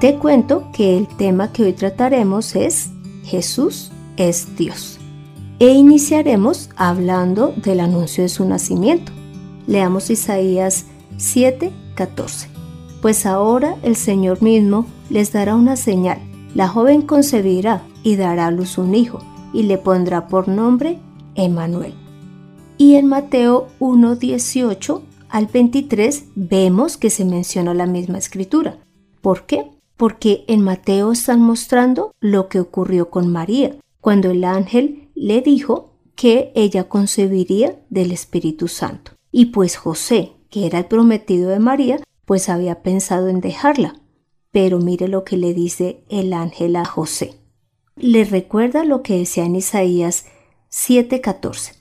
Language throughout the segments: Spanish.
Te cuento que el tema que hoy trataremos es Jesús es Dios. E iniciaremos hablando del anuncio de su nacimiento. Leamos Isaías 7:14. Pues ahora el Señor mismo les dará una señal. La joven concebirá y dará a luz un hijo y le pondrá por nombre Emanuel. Y en Mateo 1:18 al 23 vemos que se menciona la misma escritura. ¿Por qué? Porque en Mateo están mostrando lo que ocurrió con María, cuando el ángel le dijo que ella concebiría del Espíritu Santo. Y pues José, que era el prometido de María, pues había pensado en dejarla. Pero mire lo que le dice el ángel a José. Le recuerda lo que decía en Isaías 7:14.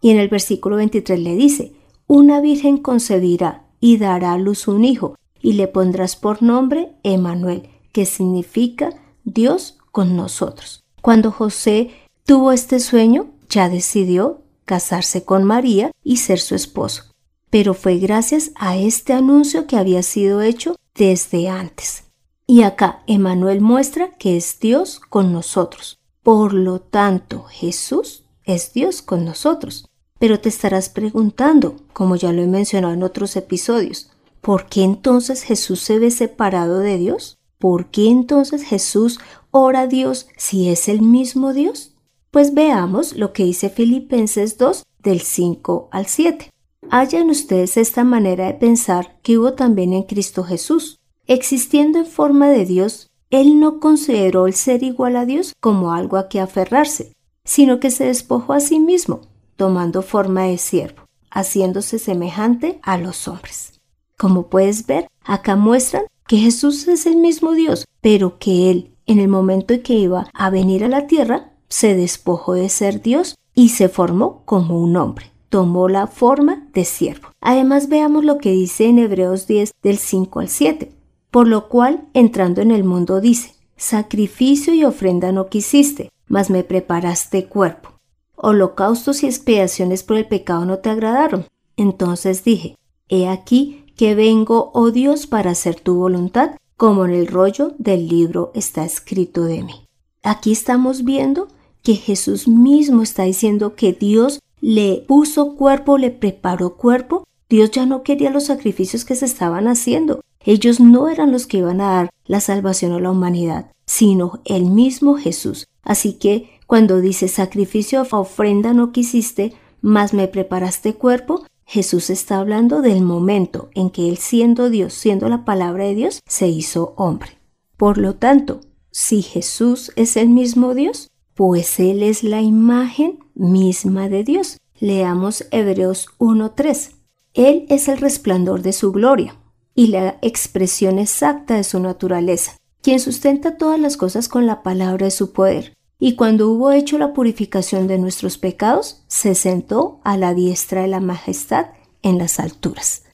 Y en el versículo 23 le dice, una virgen concebirá y dará a luz un hijo, y le pondrás por nombre Emanuel, que significa Dios con nosotros. Cuando José tuvo este sueño, ya decidió casarse con María y ser su esposo. Pero fue gracias a este anuncio que había sido hecho desde antes. Y acá Emanuel muestra que es Dios con nosotros. Por lo tanto, Jesús es Dios con nosotros. Pero te estarás preguntando, como ya lo he mencionado en otros episodios, ¿Por qué entonces Jesús se ve separado de Dios? ¿Por qué entonces Jesús ora a Dios si es el mismo Dios? Pues veamos lo que dice Filipenses 2 del 5 al 7. Hayan ustedes esta manera de pensar que hubo también en Cristo Jesús. Existiendo en forma de Dios, Él no consideró el ser igual a Dios como algo a que aferrarse, sino que se despojó a sí mismo, tomando forma de siervo, haciéndose semejante a los hombres. Como puedes ver, acá muestran que Jesús es el mismo Dios, pero que Él, en el momento en que iba a venir a la tierra, se despojó de ser Dios y se formó como un hombre. Tomó la forma de siervo. Además veamos lo que dice en Hebreos 10 del 5 al 7. Por lo cual, entrando en el mundo dice, Sacrificio y ofrenda no quisiste, mas me preparaste cuerpo. Holocaustos y expiaciones por el pecado no te agradaron. Entonces dije, He aquí que vengo, oh Dios, para hacer tu voluntad, como en el rollo del libro está escrito de mí. Aquí estamos viendo que Jesús mismo está diciendo que Dios le puso cuerpo, le preparó cuerpo. Dios ya no quería los sacrificios que se estaban haciendo. Ellos no eran los que iban a dar la salvación a la humanidad, sino el mismo Jesús. Así que cuando dice sacrificio o ofrenda no quisiste, mas me preparaste cuerpo, Jesús está hablando del momento en que Él siendo Dios, siendo la palabra de Dios, se hizo hombre. Por lo tanto, si Jesús es el mismo Dios, pues Él es la imagen misma de Dios. Leamos Hebreos 1.3. Él es el resplandor de su gloria y la expresión exacta de su naturaleza, quien sustenta todas las cosas con la palabra de su poder y cuando hubo hecho la purificación de nuestros pecados, se sentó a la diestra de la majestad en las alturas.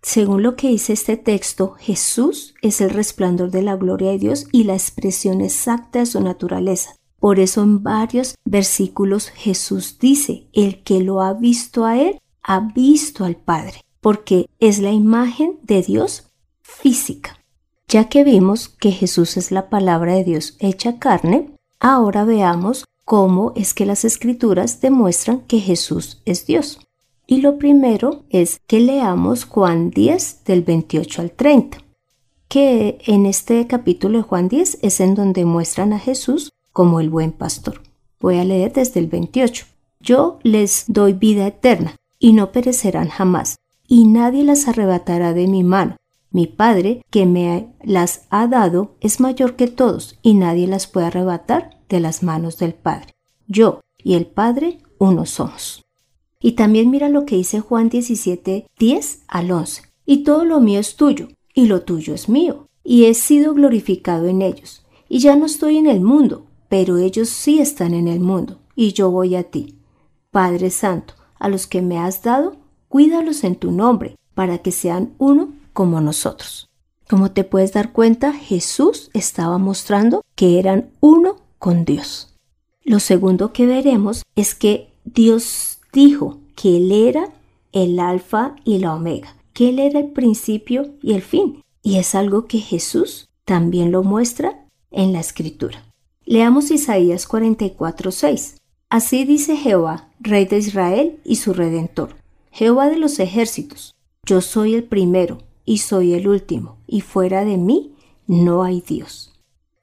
Según lo que dice este texto, Jesús es el resplandor de la gloria de Dios y la expresión exacta de su naturaleza. Por eso en varios versículos Jesús dice, el que lo ha visto a Él, ha visto al Padre, porque es la imagen de Dios física. Ya que vimos que Jesús es la palabra de Dios hecha carne, Ahora veamos cómo es que las escrituras demuestran que Jesús es Dios. Y lo primero es que leamos Juan 10 del 28 al 30, que en este capítulo de Juan 10 es en donde muestran a Jesús como el buen pastor. Voy a leer desde el 28. Yo les doy vida eterna y no perecerán jamás, y nadie las arrebatará de mi mano. Mi Padre, que me las ha dado, es mayor que todos, y nadie las puede arrebatar de las manos del Padre. Yo y el Padre uno somos. Y también mira lo que dice Juan 17, 10 al 11. Y todo lo mío es tuyo, y lo tuyo es mío, y he sido glorificado en ellos. Y ya no estoy en el mundo, pero ellos sí están en el mundo, y yo voy a ti. Padre Santo, a los que me has dado, cuídalos en tu nombre, para que sean uno como nosotros. Como te puedes dar cuenta, Jesús estaba mostrando que eran uno con Dios. Lo segundo que veremos es que Dios dijo que Él era el alfa y la omega, que Él era el principio y el fin. Y es algo que Jesús también lo muestra en la escritura. Leamos Isaías 44:6. Así dice Jehová, Rey de Israel y su Redentor, Jehová de los ejércitos, yo soy el primero y soy el último, y fuera de mí no hay Dios.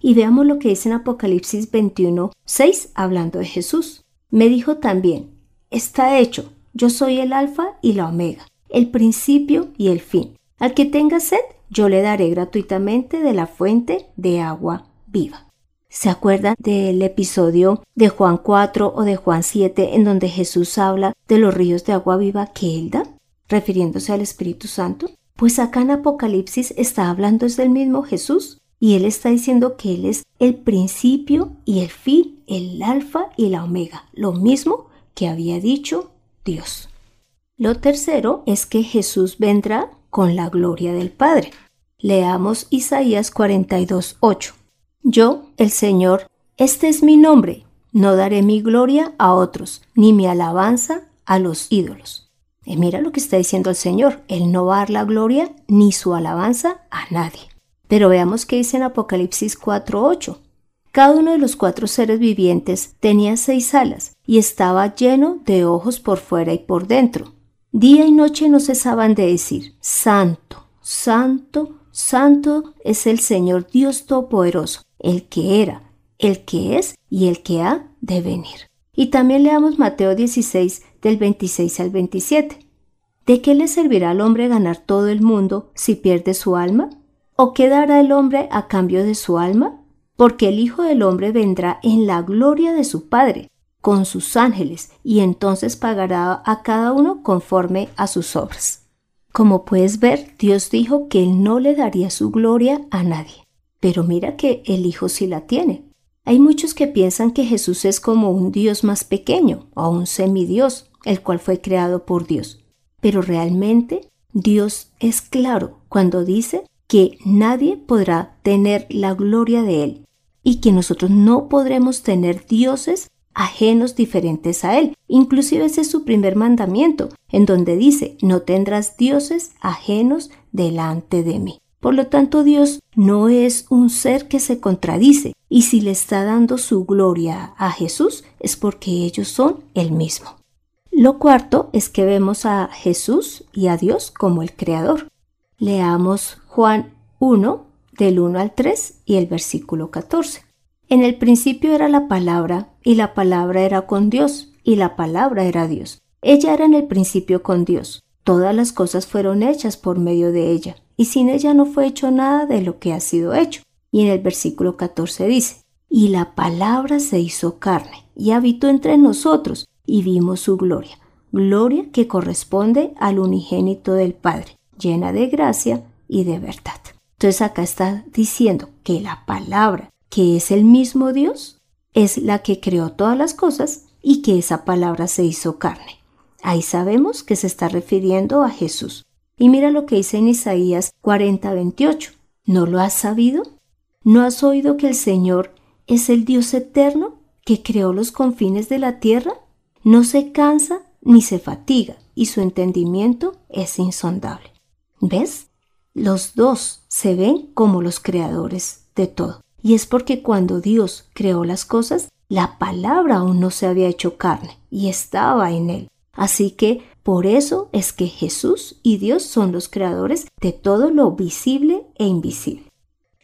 Y veamos lo que dice en Apocalipsis 21, 6, hablando de Jesús. Me dijo también, está hecho, yo soy el alfa y la omega, el principio y el fin. Al que tenga sed, yo le daré gratuitamente de la fuente de agua viva. ¿Se acuerdan del episodio de Juan 4 o de Juan 7 en donde Jesús habla de los ríos de agua viva que Él da, refiriéndose al Espíritu Santo? Pues acá en Apocalipsis está hablando es del mismo Jesús y Él está diciendo que Él es el principio y el fin, el alfa y la omega, lo mismo que había dicho Dios. Lo tercero es que Jesús vendrá con la gloria del Padre. Leamos Isaías 42, 8. Yo, el Señor, este es mi nombre, no daré mi gloria a otros, ni mi alabanza a los ídolos. Y mira lo que está diciendo el Señor, Él no va a dar la gloria ni su alabanza a nadie. Pero veamos qué dice en Apocalipsis 4.8. Cada uno de los cuatro seres vivientes tenía seis alas y estaba lleno de ojos por fuera y por dentro. Día y noche no cesaban de decir, Santo, Santo, Santo es el Señor Dios Todopoderoso, el que era, el que es y el que ha de venir. Y también leamos Mateo 16 del 26 al 27. ¿De qué le servirá al hombre ganar todo el mundo si pierde su alma? ¿O qué dará el hombre a cambio de su alma? Porque el Hijo del Hombre vendrá en la gloria de su Padre, con sus ángeles, y entonces pagará a cada uno conforme a sus obras. Como puedes ver, Dios dijo que Él no le daría su gloria a nadie. Pero mira que el Hijo sí la tiene. Hay muchos que piensan que Jesús es como un Dios más pequeño o un semidios, el cual fue creado por Dios. Pero realmente Dios es claro cuando dice que nadie podrá tener la gloria de Él y que nosotros no podremos tener dioses ajenos diferentes a Él. Inclusive ese es su primer mandamiento, en donde dice, no tendrás dioses ajenos delante de mí. Por lo tanto, Dios no es un ser que se contradice, y si le está dando su gloria a Jesús es porque ellos son el mismo. Lo cuarto es que vemos a Jesús y a Dios como el Creador. Leamos Juan 1 del 1 al 3 y el versículo 14. En el principio era la palabra, y la palabra era con Dios, y la palabra era Dios. Ella era en el principio con Dios. Todas las cosas fueron hechas por medio de ella, y sin ella no fue hecho nada de lo que ha sido hecho. Y en el versículo 14 dice, y la palabra se hizo carne, y habitó entre nosotros, y vimos su gloria, gloria que corresponde al unigénito del Padre, llena de gracia y de verdad. Entonces acá está diciendo que la palabra que es el mismo Dios, es la que creó todas las cosas y que esa palabra se hizo carne. Ahí sabemos que se está refiriendo a Jesús. Y mira lo que dice en Isaías 40, 28. ¿No lo has sabido? ¿No has oído que el Señor es el Dios eterno que creó los confines de la tierra? No se cansa ni se fatiga y su entendimiento es insondable. ¿Ves? Los dos se ven como los creadores de todo. Y es porque cuando Dios creó las cosas, la palabra aún no se había hecho carne y estaba en él. Así que por eso es que Jesús y Dios son los creadores de todo lo visible e invisible.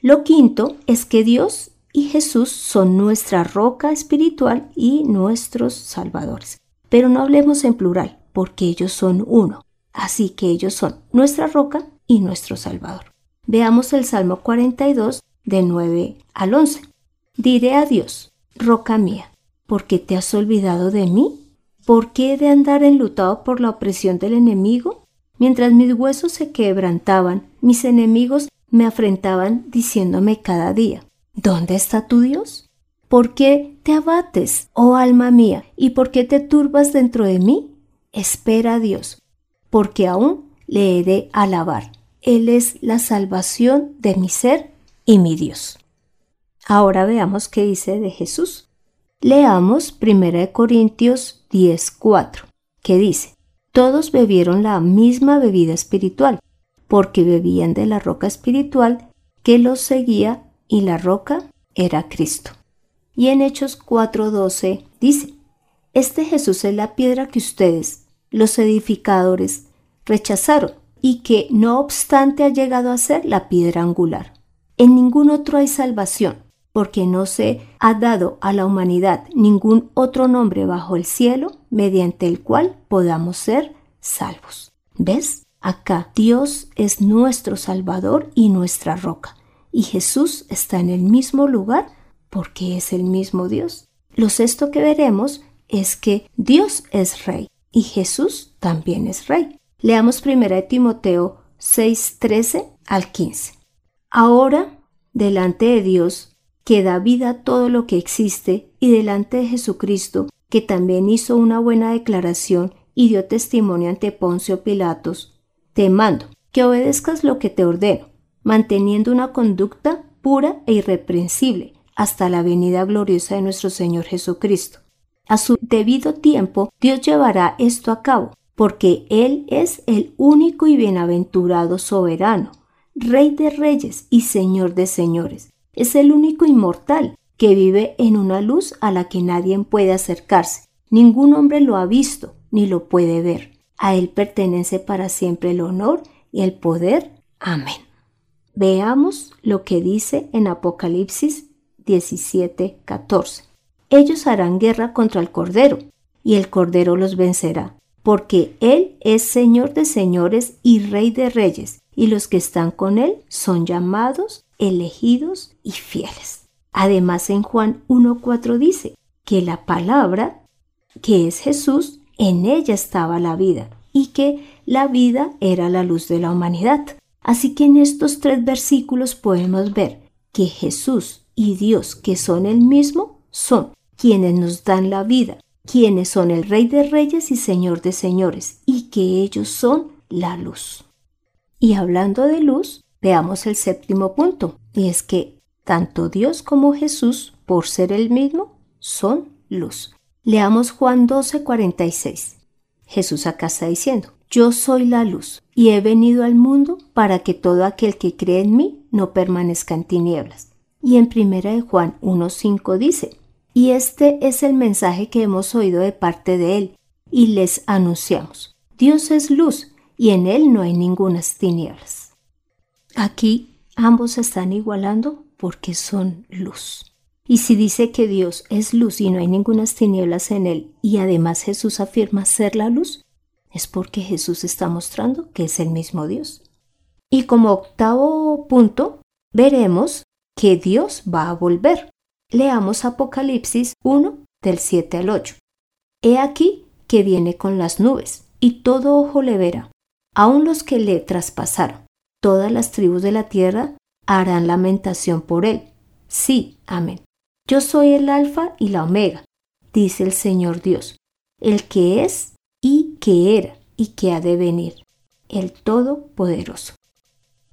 Lo quinto es que Dios y Jesús son nuestra roca espiritual y nuestros salvadores. Pero no hablemos en plural, porque ellos son uno. Así que ellos son nuestra roca y nuestro salvador. Veamos el Salmo 42 de 9 al 11. Diré a Dios, roca mía, ¿por qué te has olvidado de mí? ¿Por qué he de andar enlutado por la opresión del enemigo? Mientras mis huesos se quebrantaban, mis enemigos me afrentaban diciéndome cada día, ¿Dónde está tu Dios? ¿Por qué te abates, oh alma mía, y por qué te turbas dentro de mí? Espera a Dios, porque aún le he de alabar. Él es la salvación de mi ser y mi Dios. Ahora veamos qué dice de Jesús. Leamos 1 Corintios 10:4, que dice, Todos bebieron la misma bebida espiritual, porque bebían de la roca espiritual que los seguía y la roca era Cristo. Y en Hechos 4:12 dice, Este Jesús es la piedra que ustedes, los edificadores, rechazaron y que no obstante ha llegado a ser la piedra angular. En ningún otro hay salvación, porque no se ha dado a la humanidad ningún otro nombre bajo el cielo mediante el cual podamos ser salvos. ¿Ves? Acá Dios es nuestro Salvador y nuestra roca y Jesús está en el mismo lugar porque es el mismo Dios. Lo sexto que veremos es que Dios es rey y Jesús también es rey. Leamos 1 Timoteo 6, 13 al 15. Ahora, delante de Dios, que da vida a todo lo que existe, y delante de Jesucristo, que también hizo una buena declaración y dio testimonio ante Poncio Pilatos, te mando que obedezcas lo que te ordeno manteniendo una conducta pura e irreprensible hasta la venida gloriosa de nuestro Señor Jesucristo. A su debido tiempo, Dios llevará esto a cabo, porque Él es el único y bienaventurado soberano, Rey de reyes y Señor de señores. Es el único inmortal que vive en una luz a la que nadie puede acercarse. Ningún hombre lo ha visto ni lo puede ver. A Él pertenece para siempre el honor y el poder. Amén. Veamos lo que dice en Apocalipsis 17:14. Ellos harán guerra contra el Cordero, y el Cordero los vencerá, porque Él es Señor de señores y Rey de reyes, y los que están con Él son llamados, elegidos y fieles. Además en Juan 1:4 dice que la palabra, que es Jesús, en ella estaba la vida, y que la vida era la luz de la humanidad. Así que en estos tres versículos podemos ver que Jesús y Dios, que son el mismo, son quienes nos dan la vida, quienes son el Rey de Reyes y Señor de Señores, y que ellos son la luz. Y hablando de luz, veamos el séptimo punto, y es que tanto Dios como Jesús, por ser el mismo, son luz. Leamos Juan 12:46. Jesús acá está diciendo, yo soy la luz y he venido al mundo para que todo aquel que cree en mí no permanezca en tinieblas. Y en primera de Juan 1.5 dice, y este es el mensaje que hemos oído de parte de él y les anunciamos. Dios es luz y en él no hay ninguna tinieblas. Aquí ambos están igualando porque son luz. Y si dice que Dios es luz y no hay ninguna tinieblas en él, y además Jesús afirma ser la luz, es porque Jesús está mostrando que es el mismo Dios. Y como octavo punto, veremos que Dios va a volver. Leamos Apocalipsis 1 del 7 al 8. He aquí que viene con las nubes, y todo ojo le verá, aun los que le traspasaron. Todas las tribus de la tierra harán lamentación por él. Sí, amén. Yo soy el alfa y la omega, dice el Señor Dios, el que es y que era y que ha de venir, el Todopoderoso.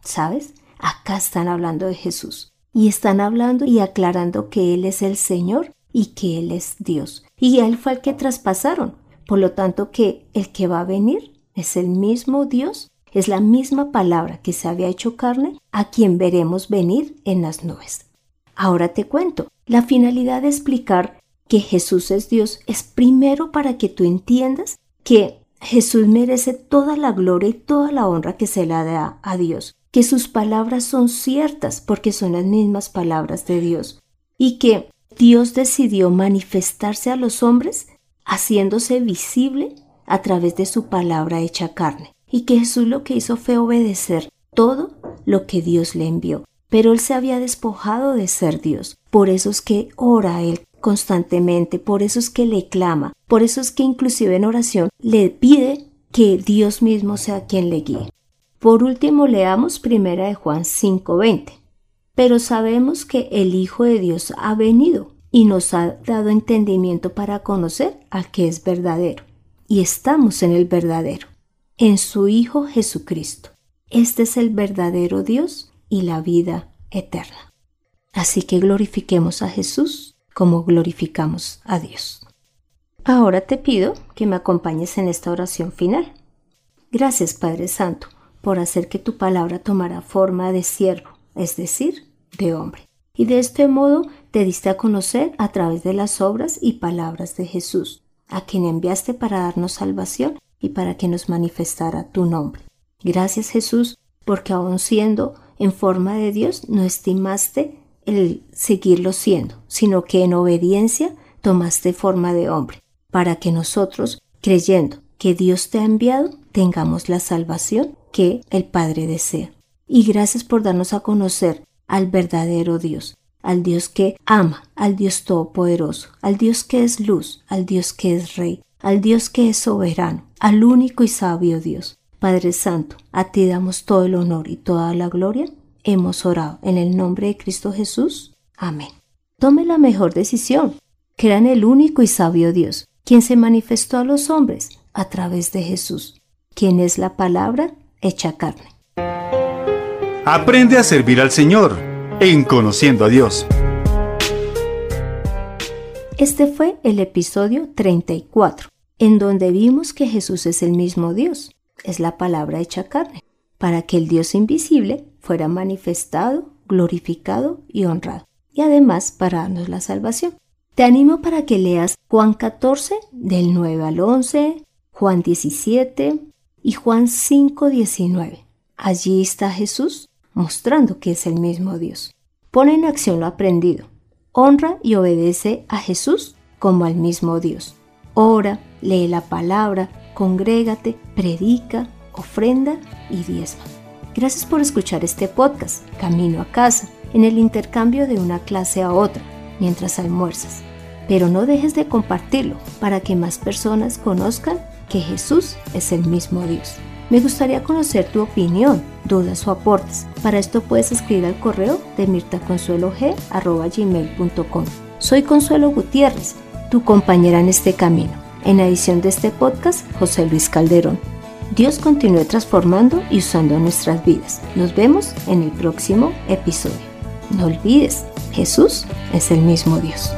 ¿Sabes? Acá están hablando de Jesús y están hablando y aclarando que Él es el Señor y que Él es Dios. Y Él fue el que traspasaron. Por lo tanto, que el que va a venir es el mismo Dios, es la misma palabra que se había hecho carne, a quien veremos venir en las nubes. Ahora te cuento, la finalidad de explicar que Jesús es Dios es primero para que tú entiendas que Jesús merece toda la gloria y toda la honra que se le da a Dios, que sus palabras son ciertas porque son las mismas palabras de Dios y que Dios decidió manifestarse a los hombres haciéndose visible a través de su palabra hecha carne y que Jesús lo que hizo fue obedecer todo lo que Dios le envió. Pero él se había despojado de ser Dios. Por eso es que ora él constantemente, por eso es que le clama, por eso es que inclusive en oración le pide que Dios mismo sea quien le guíe. Por último, leamos primera de Juan 5:20. Pero sabemos que el Hijo de Dios ha venido y nos ha dado entendimiento para conocer al que es verdadero. Y estamos en el verdadero, en su Hijo Jesucristo. Este es el verdadero Dios y la vida eterna. Así que glorifiquemos a Jesús como glorificamos a Dios. Ahora te pido que me acompañes en esta oración final. Gracias Padre Santo por hacer que tu palabra tomara forma de siervo, es decir, de hombre. Y de este modo te diste a conocer a través de las obras y palabras de Jesús, a quien enviaste para darnos salvación y para que nos manifestara tu nombre. Gracias Jesús, porque aun siendo en forma de Dios, no estimaste el seguirlo siendo, sino que en obediencia tomaste forma de hombre para que nosotros, creyendo que Dios te ha enviado, tengamos la salvación que el Padre desea. Y gracias por darnos a conocer al verdadero Dios, al Dios que ama, al Dios todopoderoso, al Dios que es luz, al Dios que es rey, al Dios que es soberano, al único y sabio Dios. Padre Santo, a ti damos todo el honor y toda la gloria. Hemos orado en el nombre de Cristo Jesús. Amén. Tome la mejor decisión. Crea en el único y sabio Dios quien se manifestó a los hombres a través de Jesús, quien es la palabra hecha carne. Aprende a servir al Señor en conociendo a Dios. Este fue el episodio 34, en donde vimos que Jesús es el mismo Dios, es la palabra hecha carne, para que el Dios invisible fuera manifestado, glorificado y honrado, y además para darnos la salvación. Te animo para que leas Juan 14 del 9 al 11, Juan 17 y Juan 5, 19. Allí está Jesús mostrando que es el mismo Dios. Pone en acción lo aprendido. Honra y obedece a Jesús como al mismo Dios. Ora, lee la palabra, congrégate, predica, ofrenda y diezma. Gracias por escuchar este podcast, Camino a casa, en el intercambio de una clase a otra mientras almuerzas. Pero no dejes de compartirlo para que más personas conozcan que Jesús es el mismo Dios. Me gustaría conocer tu opinión, dudas o aportes. Para esto puedes escribir al correo de mirtaconsuelog.com. Soy Consuelo Gutiérrez, tu compañera en este camino. En edición de este podcast, José Luis Calderón. Dios continúe transformando y usando nuestras vidas. Nos vemos en el próximo episodio. No olvides, Jesús es el mismo Dios.